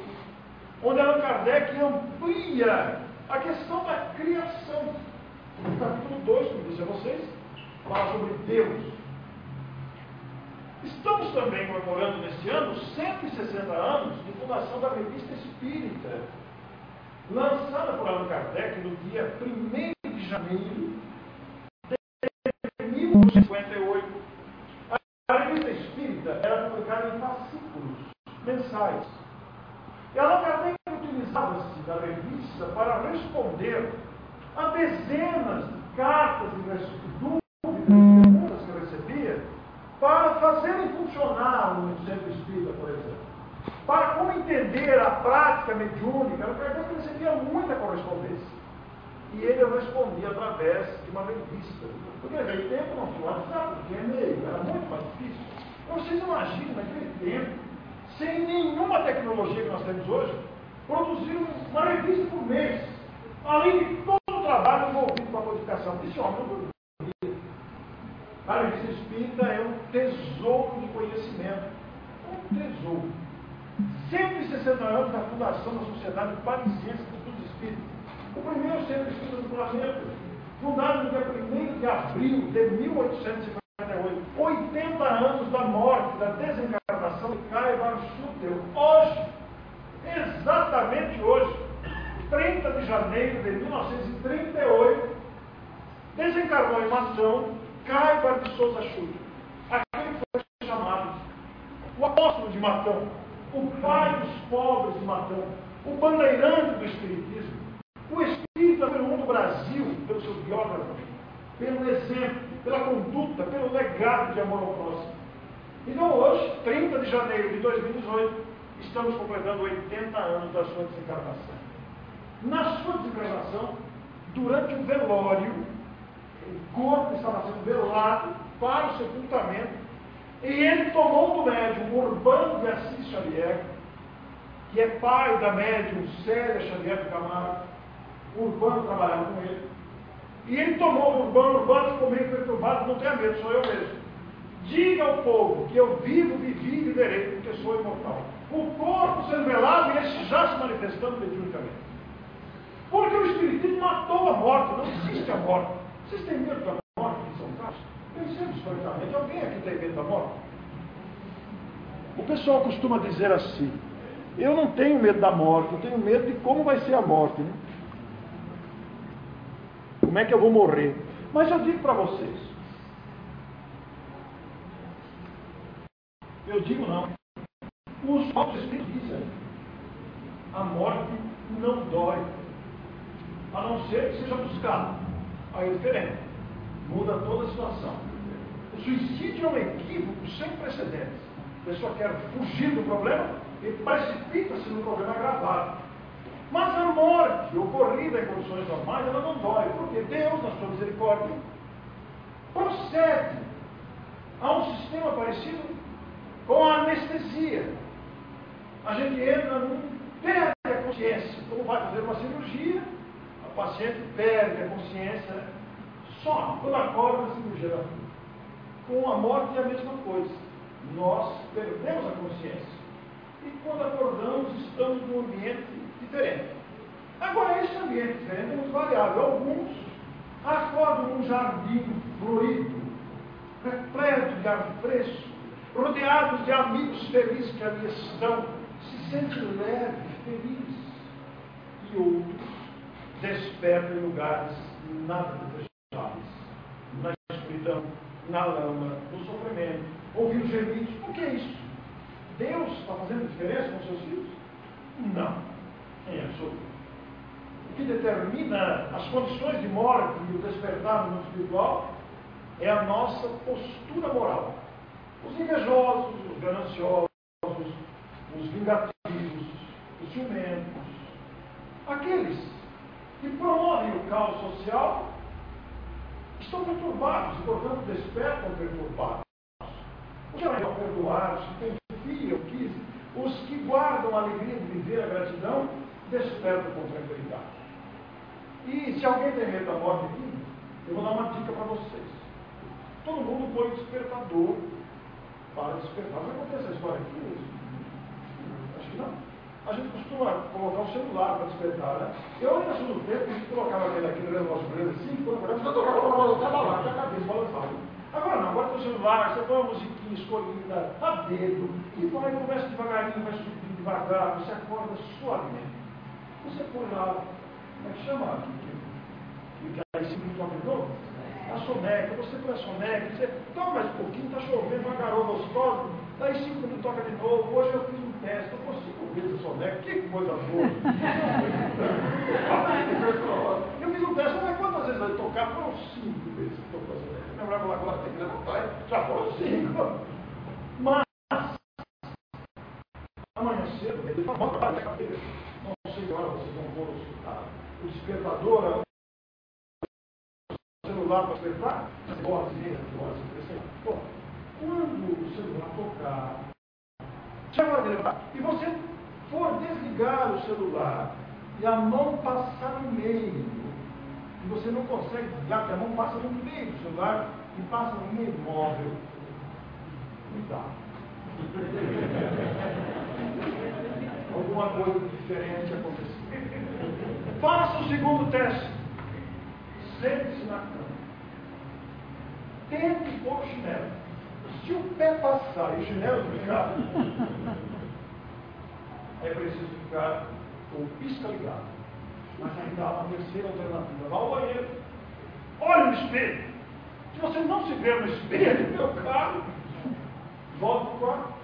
onde Allan Kardec amplia a questão da criação. No capítulo 2, como disse a vocês, fala sobre Deus. Estamos também comemorando neste ano 160 anos de fundação da Revista Espírita, lançada por Allan Kardec no dia 1 de janeiro de 1958. A Revista Espírita era publicada em fascículos mensais. E Allan Kardec utilizava-se da revista para responder a dezenas de cartas e dúvidas perguntas que eu recebia para fazerem funcionar o centro espírita, por exemplo. Para como entender a prática mediúnica, o Kardec recebia muita correspondência. E ele respondia através de uma revista. Porque naquele tempo não tinha WhatsApp, tinha e-mail, era muito mais difícil. Então vocês imaginam, naquele tempo, sem nenhuma tecnologia que nós temos hoje, produzir uma revista por mês, além de todo o trabalho envolvido com a codificação. Esse homem não a revista espírita é um tesouro de conhecimento. Um tesouro. 160 anos da fundação da Sociedade Parisiense de Estudos Espíritas. O primeiro centro espírita do planeta, fundado no dia 1 de abril de 1858. 80 anos da morte, da desencarnação de Caio Schutel. Hoje, exatamente hoje, 30 de janeiro de 1938, desencarnou em Mação Caiba de Souza Chuta, aquele que foi chamado o apóstolo de Matão, o pai dos pobres de Matão, o bandeirante do Espiritismo, o Espírito número um do Brasil, pelo seu biógrafo, pelo exemplo, pela conduta, pelo legado de amor ao próximo. Então hoje, 30 de janeiro de 2018, estamos completando 80 anos da sua desencarnação. Na sua desencarnação, durante o velório, o corpo estava sendo velado para o sepultamento, e ele tomou do médium Urbano de Assis Xavier, que é pai da médium Célia Xavier do Camargo, Urbano trabalhava com ele, e ele tomou o Urbano, Urbano ficou meio perturbado, não tenha medo, sou eu mesmo. Diga ao povo que eu vivo, vivi e viverei, porque sou imortal. O corpo sendo velado e esse já se manifestando mediunicamente. Porque o Espiritismo matou a morte, não existe a morte. Vocês têm medo da morte em São Carlos? Pensemos francamente, alguém aqui tem medo da morte? O pessoal costuma dizer assim, eu não tenho medo da morte, eu tenho medo de como vai ser a morte. Né? Como é que eu vou morrer? Mas eu digo para vocês, eu digo não, os próprios Espíritos dizem, a morte não dói, a não ser que seja buscado. Aí é diferente. Muda toda a situação. O suicídio é um equívoco sem precedentes. A pessoa quer fugir do problema e precipita-se no problema agravado. Mas a morte ocorrida em condições normais, ela não dói, porque Deus, na sua misericórdia, procede a um sistema parecido com a anestesia. A gente entra num perde a consciência, como vai fazer uma cirurgia, o paciente perde a consciência, né? só quando acorda a cirurgia Com a morte é a mesma coisa. Nós perdemos a consciência. E quando acordamos, estamos num ambiente diferente. Agora, esse ambiente diferente é muito variável. Alguns acordam num jardim florido, repleto de ar fresco, rodeados de amigos felizes que ali estão, se sentem leve, feliz. E outros despertam em lugares nada desejáveis, na escuridão, na lama, no sofrimento, ouvindo gemidos. Por que isso? Deus está fazendo diferença com seus filhos? Não, em absoluto. O que determina as condições de morte e o despertar no mundo espiritual é a nossa postura moral. Os invejosos, os gananciosos, os vingativos, os ciumentos, aqueles que promovem o caos social estão perturbados e, portanto, despertam perturbados. Os que são perdoados, que confiam, que, os que guardam a alegria de viver a gratidão, despertam com tranquilidade. E se alguém tem medo da morte aqui, eu vou dar uma dica para vocês. Todo mundo põe despertador para despertar. Já acontece essa história aqui? Acho que não. A gente costuma colocar o celular para despertar, né? Eu ainda sou do tempo que colocava aquele aqui no negócio grande assim, quando eu estava lá, a cabeça balançava. Agora não, agora tem o celular, você põe uma musiquinha escolhida a dedo, e vai, começa devagarinho, vai subindo devagar, você acorda suavemente. Você põe lá, como é que chama? Que aí se de novo? A soneca, você põe a soneca, você toma mais um pouquinho, está chovendo, uma garoa gostosa, daí cinco minutos toca de novo, hoje eu fiz um teste, eu consigo vezes soneca, que coisa boa. eu fiz um teste, mas quantas vezes vai tocar? Foram cinco vezes que tocou soneca. Eu lembrava lá agora, tem que levantar, já foram cinco. Mas, amanhã cedo, ele fala, não sei que hora vocês vão pôr o despertador, o celular para despertar, horas e meia, horas e meia, Bom, quando o celular tocar, e você for desligar o celular e a mão passar no meio, e você não consegue desligar, porque a mão passa no meio do celular e passa no meio móvel, cuidado. Alguma coisa diferente aconteceu. Faça o segundo teste. Sente-se na cama. Tente pôr o chinelo. Se o pé passar e o chinelo ficar, é preciso ficar com o pisca ligado. Mas ainda há uma terceira alternativa. Vá ao banheiro. Olhe no espelho. Se você não se vê no espelho, meu caro, volte para o quarto.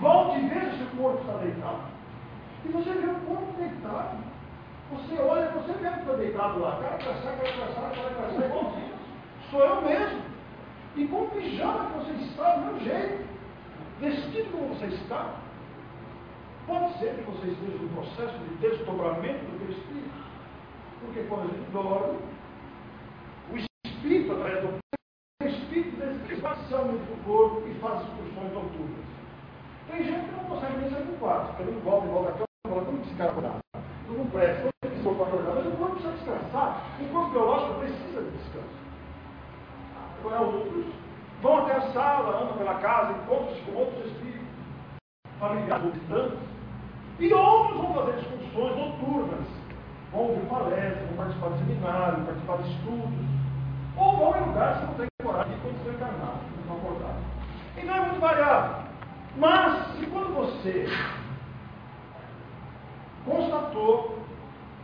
Volte e veja se o corpo está deitado. E você vê o corpo deitado. Você olha, você vê que está deitado lá. Cara caçar, cara caçar, cara caçar, igualzinho. Sou eu mesmo. E com o pijama que você está, do meu jeito. Vestido como você está. Pode ser que você esteja no processo de desdobramento do teu espírito. Porque quando a gente dorme, o espírito, através do o espírito parcialmente do corpo e faz excursões noturnas. Tem gente que não consegue nem sair do quarto, fica ali volta volta a cama, como que acordar? Não presta, corpo acordar? Mas o corpo precisa descansar. O corpo biológico precisa. Agora outros vão até a sala, andam pela casa, encontram-se com outros espíritos familiares ou distantes, e outros vão fazer discussões noturnas, vão ouvir palestras, vão participar de seminários, participar de estudos, ou vão em lugares que não têm coragem de quando estão encarnados, não estão acordados. Então é muito variável. Mas, se quando você constatou,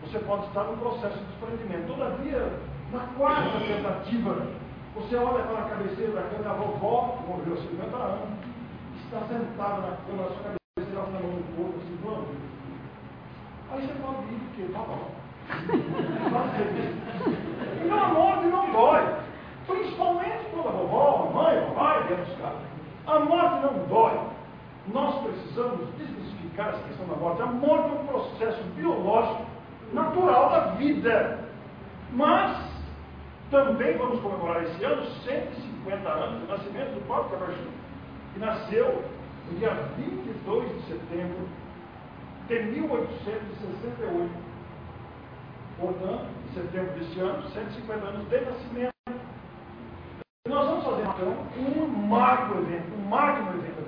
você pode estar no processo de desprendimento. Todavia, na quarta tentativa, você olha para a cabeceira da cama, a vovó, que morreu há 50 anos, está sentada na cama, na sua cabeça tirar o melão do corpo, assim, vamos. Aí você pode ir, porque tá bom. A morte não dói. Principalmente quando a vovó, a mãe, o pai vem buscar. A morte não dói. Nós precisamos desmistificar essa questão da morte. A morte é um processo biológico natural da vida. Mas também vamos comemorar esse ano 150 anos do nascimento do próprio Cabajú, que nasceu no dia 22 de setembro de 1868. Portanto, em setembro deste ano, 150 anos de nascimento. E nós vamos fazer então um magno evento, um magno evento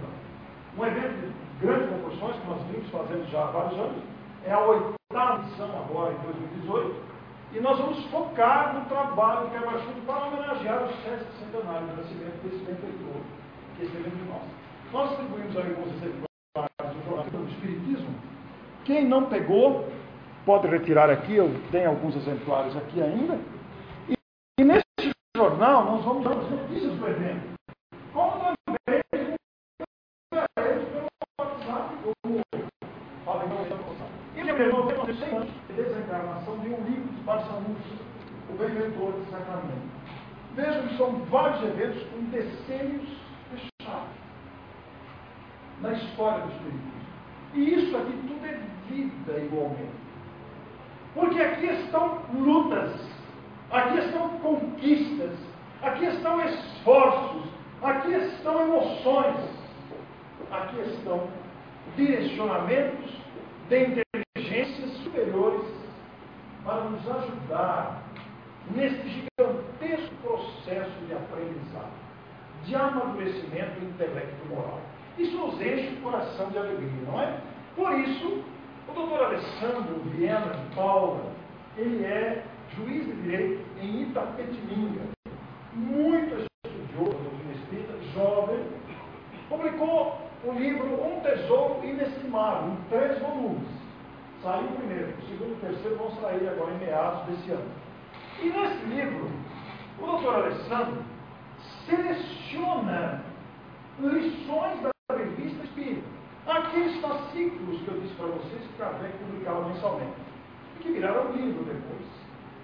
Um evento de grandes proporções que nós vimos fazendo já há vários anos, é a oitava edição agora, em 2018, e nós vamos focar no trabalho que é Baixudo para homenagear o sexto centenário do nascimento desse benfeitor, que esteve entre nós. Nós distribuímos aí alguns exemplares do jornal do Espiritismo. Quem não pegou, pode retirar aqui, eu tenho alguns exemplares aqui ainda. E, e nesse jornal nós vamos dar as notícias do evento. Como também pelo WhatsApp, como falei no passado. E lembrou que 100 anos de desencarnação Barçanus, o benfeitor de Sacramento. Vejam que são vários eventos com decênios fechados na história do Espiritismo. E isso aqui tudo é vida igualmente. Porque aqui estão lutas, aqui estão conquistas, aqui estão esforços, aqui estão emoções, aqui estão direcionamentos de para nos ajudar neste gigantesco processo de aprendizado, de amadurecimento intelecto moral. Isso nos enche o coração de alegria, não é? Por isso, o doutor Alessandro Viena de Paula, ele é juiz de direito em Itapetininga, muito estudioso espírita, jovem, publicou o livro Um Tesouro Inestimável, em três volumes. Saiu o primeiro, o segundo e o terceiro vão sair agora em meados desse ano. E nesse livro, o doutor Alessandro seleciona lições da revista Espírita. Aqueles fascículos que eu disse para vocês que Kardec publicava mensalmente, e que viraram livro depois.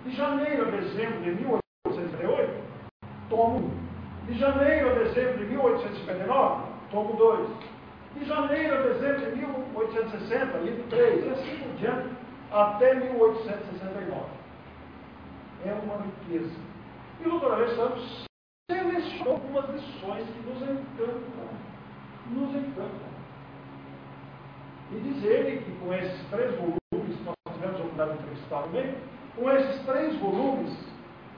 De janeiro a dezembro de 1858, tomo 1. De janeiro a dezembro de 1859, tomo 2. De janeiro a dezembro de 1860, livro 3, e assim por diante, até 1869. É uma riqueza. E o doutor Alessandro selecionou algumas lições que nos encantam. Nos encantam. E diz ele que com esses três volumes, nós tivemos a oportunidade de entrevistar também, com esses três volumes,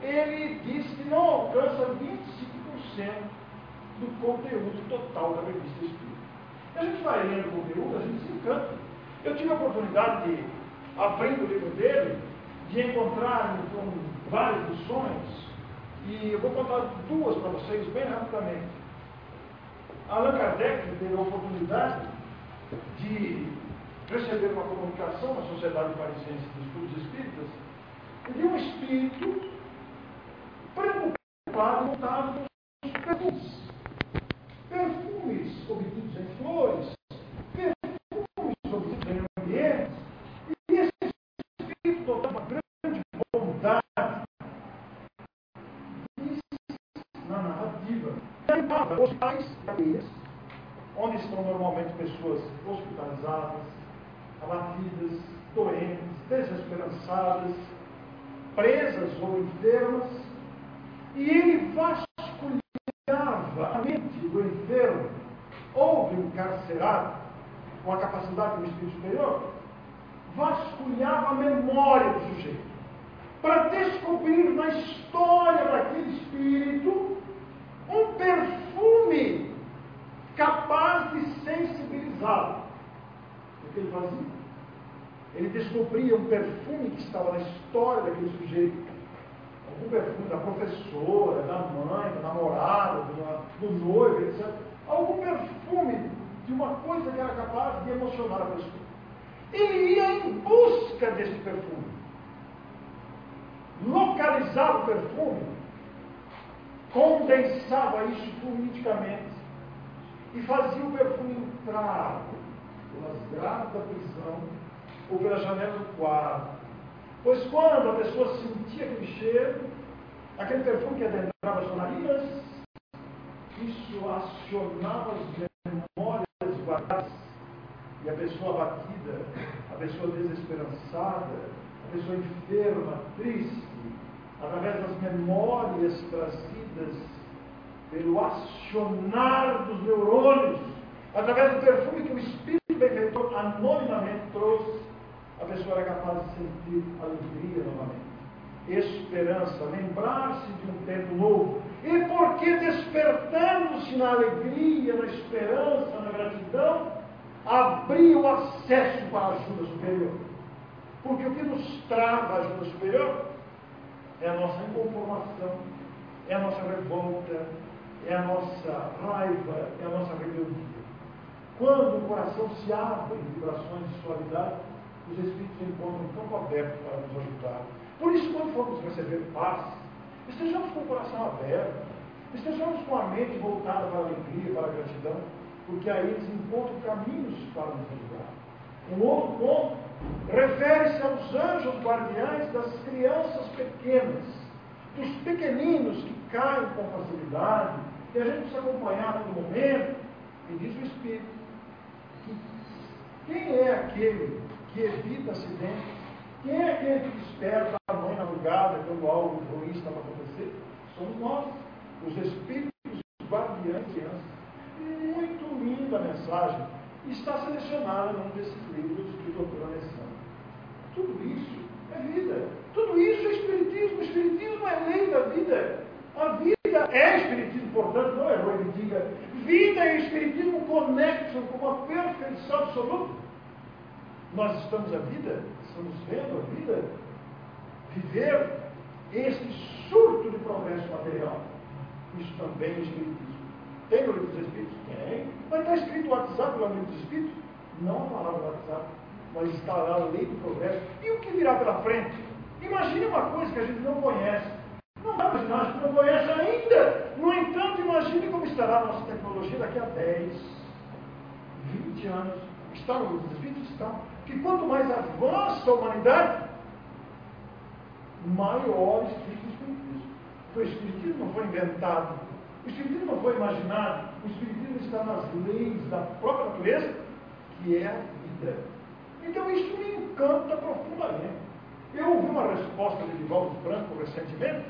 ele diz que não alcança 25% do conteúdo total da revista Espírita. A gente vai lendo o conteúdo, a gente se encanta. Eu tive a oportunidade de, abrindo o livro dele, de encontrar com várias lições, e eu vou contar duas para vocês bem rapidamente. Allan Kardec teve a oportunidade de receber uma comunicação na Sociedade Parisiense de Estudos Espíritas de um espírito preocupado, montado com os. Obtidos em flores, perfumes obtidos em ambientes, e esse espírito dotado uma grande bondade na narrativa. Os pais onde estão normalmente pessoas hospitalizadas, abatidas, doentes, desesperançadas, presas ou enfermas, e ele vasculhava a mente do enfermo ou do encarcerado, com a capacidade do espírito superior, vasculhava a memória do sujeito, para descobrir na história daquele espírito um perfume capaz de sensibilizá-lo. O que ele fazia? Ele descobria um perfume que estava na história daquele sujeito. Algum perfume da professora, da mãe, da namorada, do noivo, etc. Algum perfume de uma coisa que era capaz de emocionar a pessoa. Ele ia em busca desse perfume. Localizava o perfume, condensava isso fluidicamente e fazia o perfume entrar pelas grades da prisão ou pela janela do quarto. Pois quando a pessoa sentia aquele cheiro, aquele perfume que adentrava as narinas, isso acionava as memórias guardadas e a pessoa abatida, a pessoa desesperançada, a pessoa enferma, triste, através das memórias trazidas pelo acionar dos neurônios, através do perfume que o Espírito benfeitor anonimamente trouxe, a pessoa era capaz de sentir alegria novamente, esperança, lembrar-se de um tempo novo. E porque despertando-se na alegria, na esperança, na gratidão, abrir o acesso para a ajuda superior. Porque o que nos trava a ajuda superior é a nossa inconformação, é a nossa revolta, é a nossa raiva, é a nossa rebeldia. Quando o coração se abre em vibrações de suavidade, os Espíritos encontram um campo aberto para nos ajudar. Por isso, quando formos receber paz, estejamos com o coração aberto, estejamos com a mente voltada para a alegria, para a gratidão, porque aí eles encontram caminhos para nos ajudar. Um outro ponto refere-se aos anjos guardiães das crianças pequenas, dos pequeninos que caem com facilidade, e a gente precisa acompanhar todo momento, e diz o Espírito. Quem é aquele que evita acidentes? Quem é aquele que desperta a mãe na madrugada quando algo ruim está acontecer? Somos nós, os espíritos guardiães de crianças. Muito linda a mensagem. Está selecionada num desses livros de doutora Alessandro. Tudo isso é vida. Tudo isso é espiritismo. O espiritismo é lei da vida. A vida é espiritismo, portanto, não é ruim que diga. Vida e espiritismo conectam com uma perfeição absoluta. Nós estamos a vida, estamos vendo a vida, viver este surto de progresso material. Isso também é Espiritismo. Tem no livro dos Espíritos? Tem. Mas está escrito WhatsApp no livro dos Espíritos? Não a palavra WhatsApp, mas está lá a lei do progresso. E o que virá pela frente? Imagine uma coisa que a gente não conhece. Não dá para imaginar, a gente não conhece ainda. No entanto, imagine como estará a nossa tecnologia daqui a 10, 20 anos. Está no livro dos Espíritos? Está que quanto mais avança a humanidade, maiores fica o Espiritismo. Porque o Espiritismo não foi inventado, o Espiritismo não foi imaginado, o Espiritismo está nas leis da própria natureza, que é a vida. Então isso me encanta profundamente. Eu ouvi uma resposta de Divaldo Franco recentemente,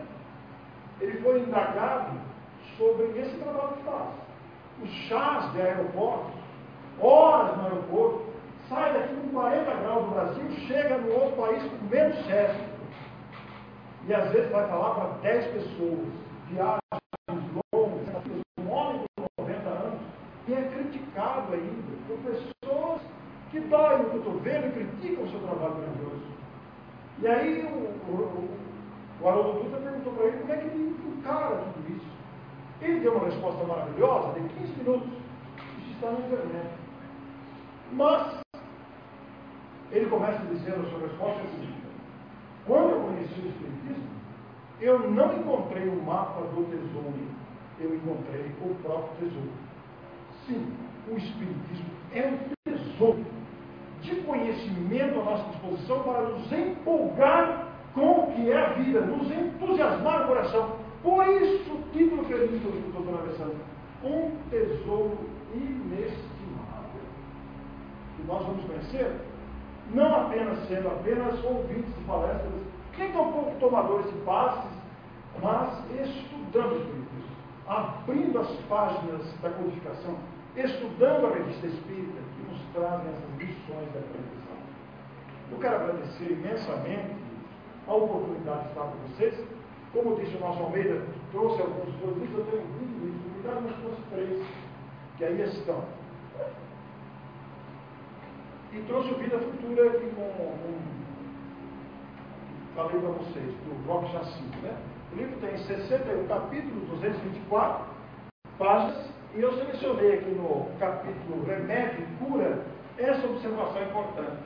ele foi indagado sobre esse trabalho que faz. Os chás de aeroportos, horas no aeroporto, sai daqui com 40 graus do Brasil, chega no outro país com menos 7. E às vezes vai falar para 10 pessoas, viagens longas, um homem com 90 anos, e é criticado ainda por pessoas que doem o cotovelo e criticam o seu trabalho grandioso. E aí o, o, o Haroldo Dutra perguntou para ele como é que ele encara tudo isso. Ele deu uma resposta maravilhosa de 15 minutos. Isso está na internet. Mas ele começa dizendo a sua resposta é a seguinte: quando eu conheci o Espiritismo, eu não encontrei o mapa do tesouro, eu encontrei o próprio tesouro. Sim, o Espiritismo é um tesouro de conhecimento à nossa disposição para nos empolgar com o que é a vida, nos entusiasmar o coração. Por isso, o título feliz do doutor Alessandro, um tesouro inestimável. Que nós vamos conhecer não apenas sendo apenas ouvintes de palestras, nem tampouco tomadores de passes, mas estudando o Espiritismo, abrindo as páginas da codificação, estudando a revista espírita que nos trazem essas lições da aprendizagem. Eu quero agradecer imensamente a oportunidade de estar com vocês. Como disse o nosso Almeida, trouxe alguns dos livros, eu tenho 20 livros, me dá umas três, que aí estão e trouxe o Vida Futura aqui com, com falei para vocês, do Rock Jacinto. Né? O livro tem 61 capítulos, 224 páginas, e eu selecionei aqui no capítulo Remédio e Cura essa observação importante.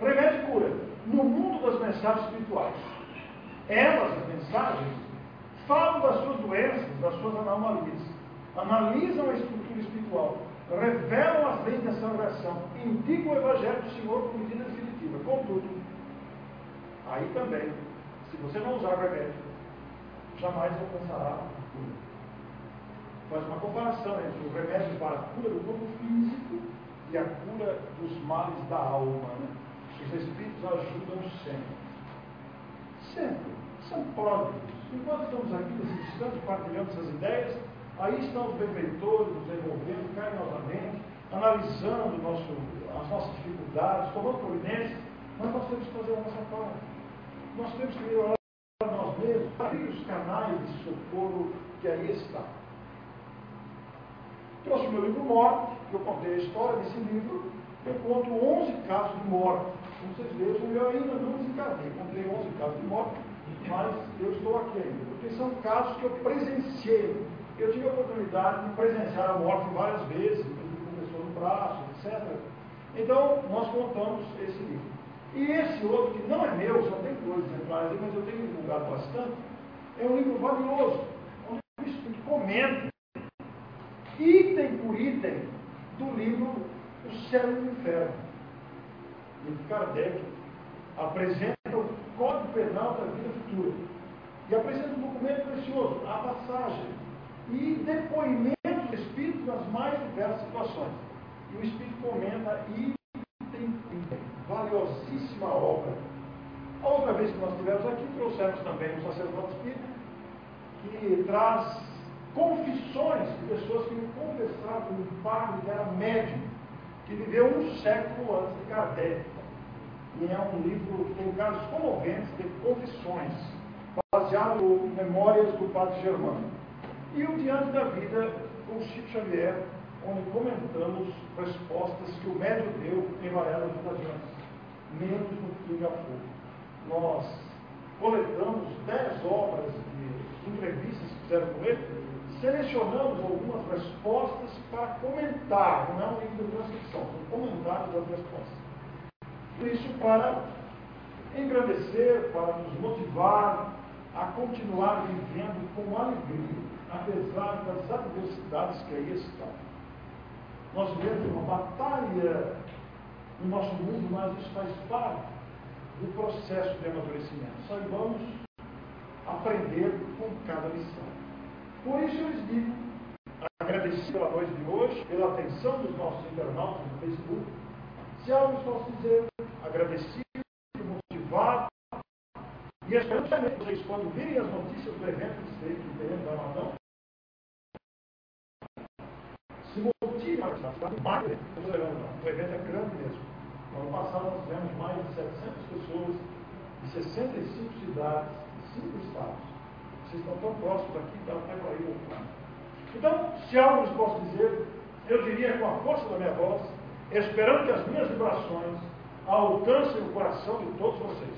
Remédio e cura. No mundo das mensagens espirituais, elas, as mensagens, falam das suas doenças, das suas anomalias, analisam a estrutura espiritual, revelam as leis dessa oração, indicam o Evangelho do Senhor como medida definitiva. Contudo, aí também, se você não usar remédio, jamais alcançará a cura. Faz uma comparação entre o remédio para a cura do corpo físico e a cura dos males da alma. Né? Os Espíritos ajudam sempre. Sempre. São pródigos. Enquanto estamos aqui nesse instante partilhando essas ideias, Aí estão os benfeitores nos envolvendo carinhosamente, analisando nosso, as nossas dificuldades, tomando providências, mas nós temos que fazer a nossa parte. Nós temos que melhorar nós mesmos, abrir os canais de socorro que aí estão. Trouxe o meu livro Morte, que eu contei a história desse livro, eu conto 11 casos de morte. Como vocês vejam, eu ainda não desencarnei. Contei 11 casos de morte, mas eu estou aqui ainda. Porque são casos que eu presenciei. Eu tive a oportunidade de presenciar a morte várias vezes, com pessoa no braço, etc. Então, nós contamos esse livro. E esse outro, que não é meu, só tem dois exemplares aí, mas eu tenho divulgado bastante, é um livro valioso, um livro que comenta, item por item, do livro O Céu e o Inferno. E Kardec apresenta o Código Penal da Vida Futura. E apresenta um documento precioso, a passagem e depoimentos do Espírito nas mais diversas situações. E o Espírito comenta item. Valiosíssima obra. A outra vez que nós estivemos aqui, trouxemos também um sacerdote espírita que traz confissões de pessoas que me confessaram um padre que era médium, que viveu um século antes de Kardec. E é um livro que tem casos comoventes de confissões, baseado em memórias do padre Germano. E o Diante da Vida, com Chico Xavier, onde comentamos respostas que o médium deu em variadas ocasiões, menos no Pinga Fogo. Nós coletamos dez obras de entrevistas que fizeram com ele, selecionamos algumas respostas para comentar, não é um livro de transcrição, são comentários das respostas. Isso para engrandecer, para nos motivar a continuar vivendo com alegria, apesar das adversidades que aí estão. Nós vivemos uma batalha no nosso mundo, mas isso faz parte do processo de amadurecimento. Saibamos aprender com cada lição. Por isso eu lhes digo, agradecido pela noite de hoje, pela atenção dos nossos internautas no Facebook. Se algo posso dizer, agradecido, motivado, e esperando que vocês, quando virem as notícias do evento que teremos da Amadão, se motivem a estar mais, o evento é grande mesmo. No ano passado nós tivemos mais de 700 pessoas de 65 cidades, de 5 estados. Vocês estão tão próximos aqui, dá até para ir Então, se algo lhes posso dizer, eu diria com a força da minha voz, esperando que as minhas vibrações alcancem o coração de todos vocês.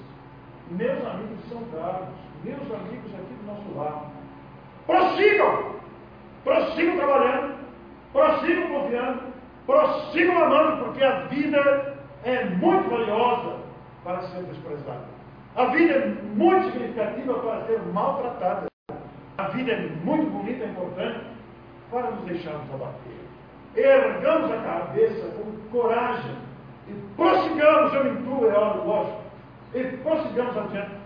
Meus amigos São Carlos, meus amigos aqui do nosso lado, prossigam! Prossigam trabalhando, prossigam confiando, prossigam amando, porque a vida é muito valiosa para ser desprezada. A vida é muito significativa para ser maltratada. A vida é muito bonita e importante para nos deixarmos abater. Ergamos a cabeça com coragem e prossigamos, eu me incluo, é hora, lógico, e prossigamos adiante,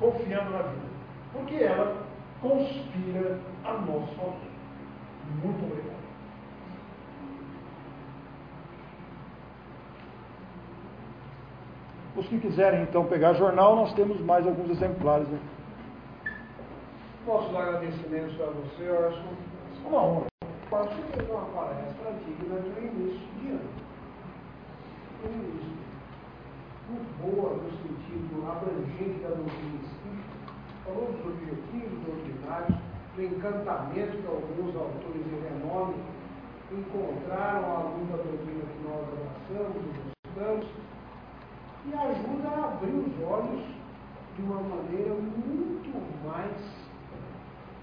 confiando na vida. Porque ela conspira a nosso favor. Muito obrigado. Os que quiserem então pegar jornal, nós temos mais alguns exemplares. Né? Nossos agradecimentos a você, Orson. Uma honra. Você fez uma palestra digna do início de ano. No início. Muito boa no sentido abrangente da doutrina espírita. Falou dos objetivos doutrinários, do encantamento que alguns autores de renome encontraram à luz da doutrina que nós abraçamos e buscamos e ajuda a abrir os olhos de uma maneira muito mais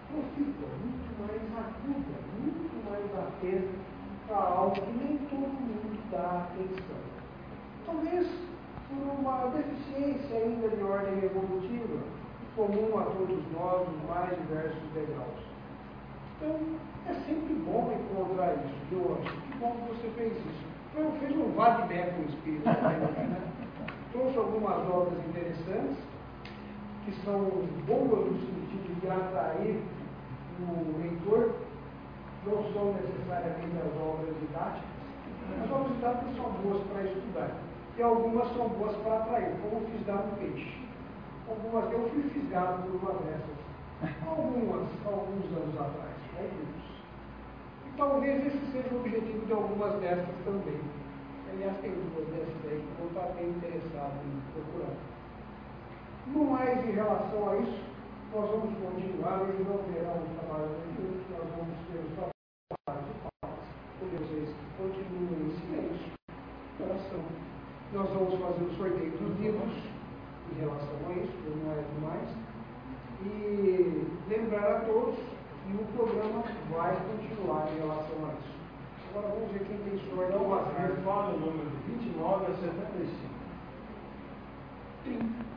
profunda, muito mais aguda, muito mais atenta para algo que nem todo mundo dá atenção. Talvez por uma deficiência ainda de ordem evolutiva, comum a todos nós nos mais diversos degraus. Então, é sempre bom encontrar isso, viu, Que bom que você fez isso. Eu fiz um vade com o espírito né? trouxe algumas obras interessantes, que são boas no sentido de atrair o leitor, não são necessariamente as obras didáticas, as obras didáticas são boas para estudar, e algumas são boas para atrair, como fisgar um peixe. Algumas, eu fui fisgado por uma dessas, algumas, alguns anos atrás, alguns. E talvez esse seja o objetivo de algumas dessas também Aliás, tem duas dessas aí vou estar bem interessado em procurar. No mais, em relação a isso, nós vamos continuar, hoje não terá um trabalho juntos, nós vamos ter os trabalhos de pautas. continuem em silêncio oração. Nós vamos fazer o sorteio dos livros em relação a isso, não é demais. E lembrar a todos que o programa vai continuar em relação a isso agora vamos ver quem tem sorte. Não bater, fala o número de 29 a 75. 30.